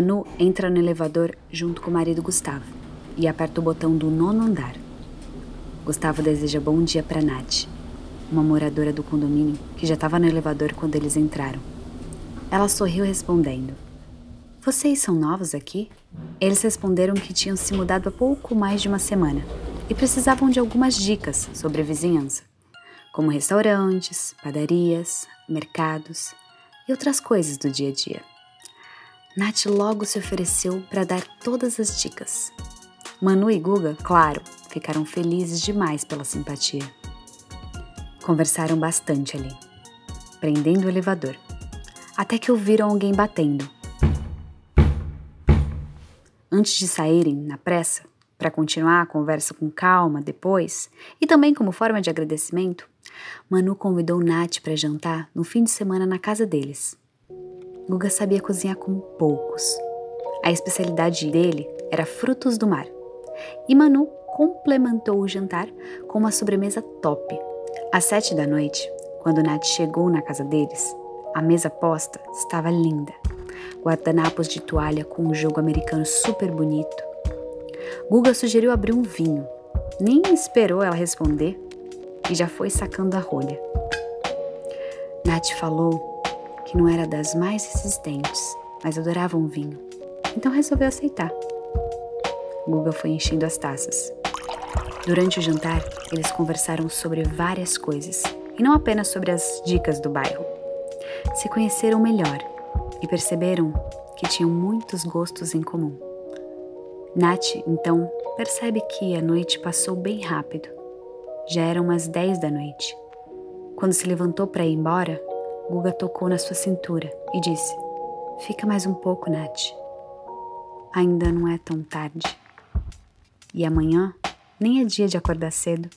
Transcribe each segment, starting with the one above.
Manu entra no elevador junto com o marido Gustavo e aperta o botão do nono andar. Gustavo deseja bom dia para Nath, uma moradora do condomínio que já estava no elevador quando eles entraram. Ela sorriu respondendo: Vocês são novos aqui? Eles responderam que tinham se mudado há pouco mais de uma semana e precisavam de algumas dicas sobre a vizinhança, como restaurantes, padarias, mercados e outras coisas do dia a dia. Nath logo se ofereceu para dar todas as dicas. Manu e Guga, claro, ficaram felizes demais pela simpatia. Conversaram bastante ali, prendendo o elevador até que ouviram alguém batendo. Antes de saírem, na pressa, para continuar a conversa com calma depois, e também como forma de agradecimento, Manu convidou Nath para jantar no fim de semana na casa deles. Guga sabia cozinhar como poucos. A especialidade dele era frutos do mar. E Manu complementou o jantar com uma sobremesa top. Às sete da noite, quando Nath chegou na casa deles, a mesa posta estava linda. Guardanapos de toalha com um jogo americano super bonito. Guga sugeriu abrir um vinho. Nem esperou ela responder e já foi sacando a rolha. Nath falou que não era das mais resistentes, mas adorava um vinho. Então resolveu aceitar. Guga foi enchendo as taças. Durante o jantar, eles conversaram sobre várias coisas, e não apenas sobre as dicas do bairro se conheceram melhor e perceberam que tinham muitos gostos em comum. Nath, então, percebe que a noite passou bem rápido. Já eram umas 10 da noite. Quando se levantou para ir embora, Guga tocou na sua cintura e disse: Fica mais um pouco, Nath. Ainda não é tão tarde. E amanhã nem é dia de acordar cedo.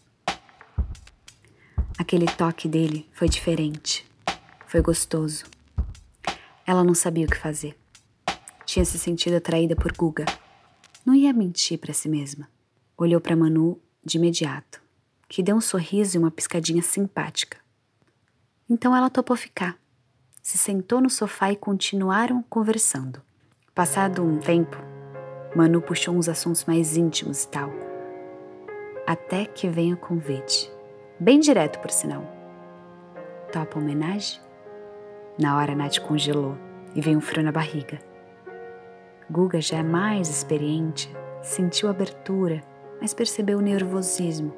Aquele toque dele foi diferente. Foi gostoso. Ela não sabia o que fazer. Tinha se sentido atraída por Guga. Não ia mentir para si mesma. Olhou para Manu de imediato, que deu um sorriso e uma piscadinha simpática. Então ela topou ficar. Se sentou no sofá e continuaram conversando. Passado um tempo, Manu puxou uns assuntos mais íntimos e tal. Até que veio o convite. Bem direto, por sinal. Topa homenagem? Na hora, Nath congelou e veio um frio na barriga. Guga, já é mais experiente, sentiu abertura, mas percebeu o nervosismo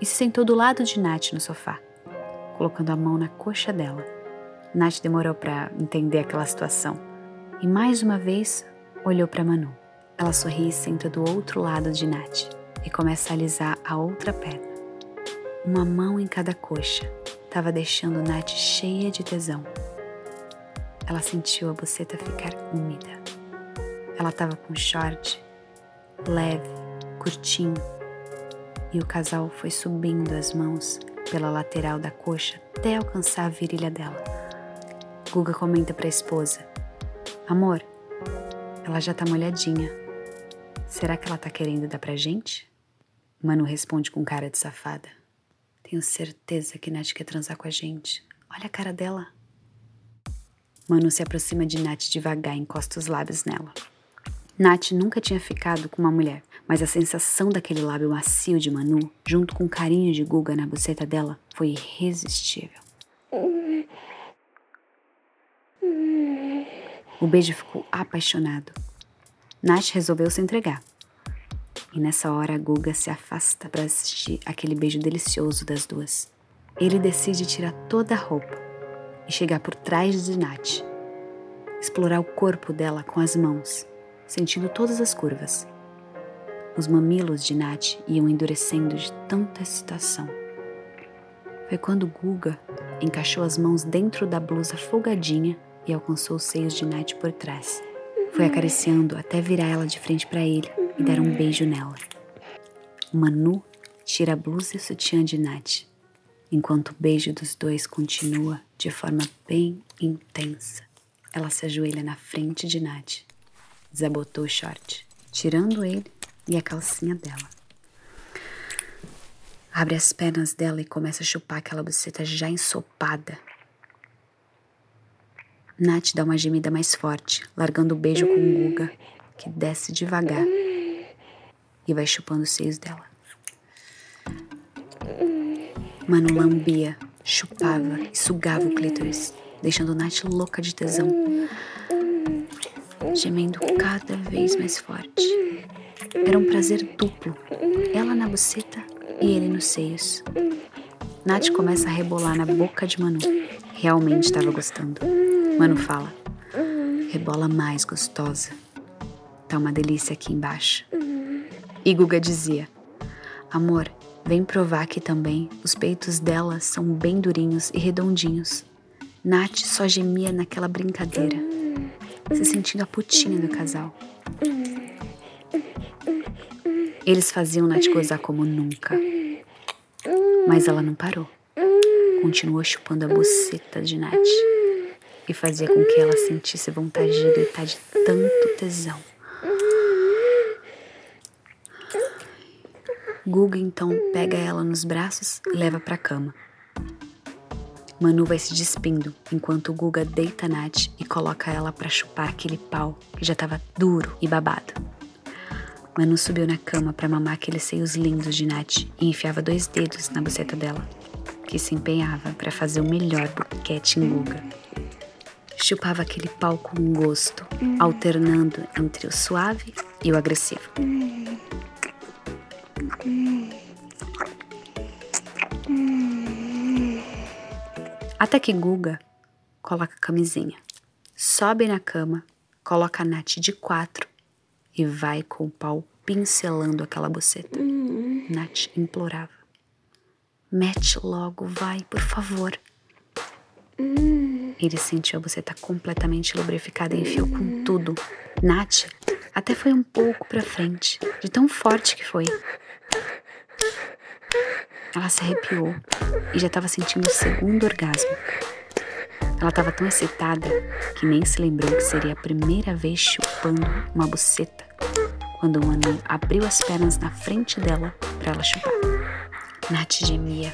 e se sentou do lado de Nath no sofá, colocando a mão na coxa dela. Nath demorou para entender aquela situação e mais uma vez olhou para Manu. Ela sorri e senta do outro lado de Nath e começa a alisar a outra perna. Uma mão em cada coxa, estava deixando Nath cheia de tesão. Ela sentiu a buceta ficar úmida. Ela estava com short, leve, curtinho, e o casal foi subindo as mãos pela lateral da coxa até alcançar a virilha dela. Guga comenta para a esposa: Amor, ela já tá molhadinha. Será que ela tá querendo dar pra gente? Manu responde com cara de safada. Tenho certeza que Nath quer transar com a gente. Olha a cara dela. Manu se aproxima de Nath devagar e encosta os lábios nela. Nath nunca tinha ficado com uma mulher, mas a sensação daquele lábio macio de Manu, junto com o carinho de Guga na buceta dela, foi irresistível. O beijo ficou apaixonado. Nath resolveu se entregar. E nessa hora, Guga se afasta para assistir aquele beijo delicioso das duas. Ele decide tirar toda a roupa e chegar por trás de Nath. Explorar o corpo dela com as mãos, sentindo todas as curvas. Os mamilos de Nath iam endurecendo de tanta excitação. Foi quando Guga encaixou as mãos dentro da blusa folgadinha e alcançou os seios de Nath por trás. Foi acariciando até virar ela de frente para ele e dar um beijo nela. Manu tira a blusa e o sutiã de Nath, enquanto o beijo dos dois continua de forma bem intensa. Ela se ajoelha na frente de Nath, desabotou o short, tirando ele e a calcinha dela. Abre as pernas dela e começa a chupar aquela buceta já ensopada. Nath dá uma gemida mais forte, largando o beijo com o Guga, que desce devagar e vai chupando os seios dela. Mano lambia, chupava e sugava o clítoris, deixando Nath louca de tesão, gemendo cada vez mais forte. Era um prazer duplo, ela na buceta e ele nos seios. Nath começa a rebolar na boca de Manu. Realmente estava gostando. Manu fala: Rebola mais gostosa. Tá uma delícia aqui embaixo. E Guga dizia: Amor, vem provar que também os peitos dela são bem durinhos e redondinhos. Nath só gemia naquela brincadeira, se sentindo a putinha do casal. Eles faziam Nath gozar como nunca. Mas ela não parou. Continuou chupando a buceta de Nath e fazia com que ela sentisse vontade de deitar de tanto tesão. Guga então pega ela nos braços e leva para a cama. Manu vai se despindo enquanto Guga deita Nath e coloca ela para chupar aquele pau que já estava duro e babado. Manu subiu na cama para mamar aqueles seios lindos de Nath e enfiava dois dedos na buceta dela, que se empenhava para fazer o melhor boquete em Guga. Chupava aquele pau com gosto, alternando entre o suave e o agressivo. Até que Guga coloca a camisinha, sobe na cama, coloca a Nath de quatro e vai com o pau pincelando aquela buceta. Nath implorava. Mete logo, vai, por favor. Ele sentiu a buceta completamente lubrificada e enfiou com tudo. Nath até foi um pouco pra frente, de tão forte que foi. Ela se arrepiou e já estava sentindo o segundo orgasmo. Ela estava tão excitada que nem se lembrou que seria a primeira vez chupando uma buceta quando o Manu abriu as pernas na frente dela para ela chupar. Nath gemia,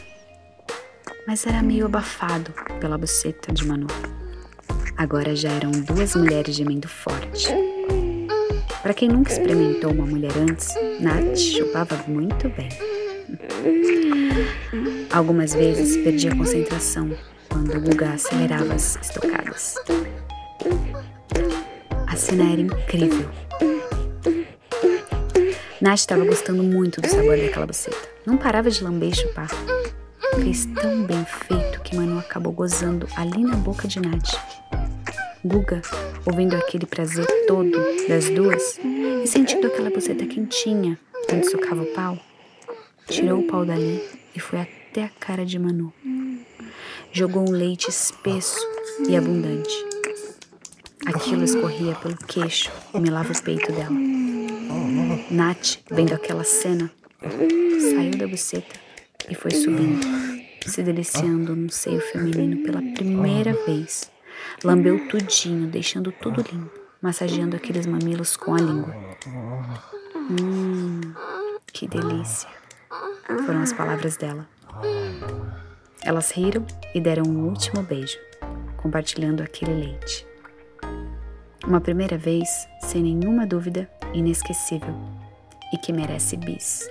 mas era meio abafado pela buceta de Manu. Agora já eram duas mulheres gemendo forte. Para quem nunca experimentou uma mulher antes, Nath chupava muito bem. Algumas vezes perdia a concentração quando o Guga acelerava as estocadas. A cena era incrível. Nath estava gostando muito do sabor daquela buceta. Não parava de lamber e chupar. Fez tão bem feito que Manu acabou gozando ali na boca de Nath. Guga, ouvindo aquele prazer todo das duas e sentindo aquela buceta quentinha quando socava o pau, tirou o pau dali e foi até a cara de Manu. Jogou um leite espesso e abundante. Aquilo escorria pelo queixo e melava o peito dela. Nath, vendo aquela cena, saiu da buceta e foi subindo, se deliciando num seio feminino pela primeira vez. Lambeu tudinho, deixando tudo limpo, massageando aqueles mamilos com a língua. Hum, que delícia! Foram as palavras dela. Elas riram e deram um último beijo, compartilhando aquele leite. Uma primeira vez, sem nenhuma dúvida, inesquecível e que merece bis.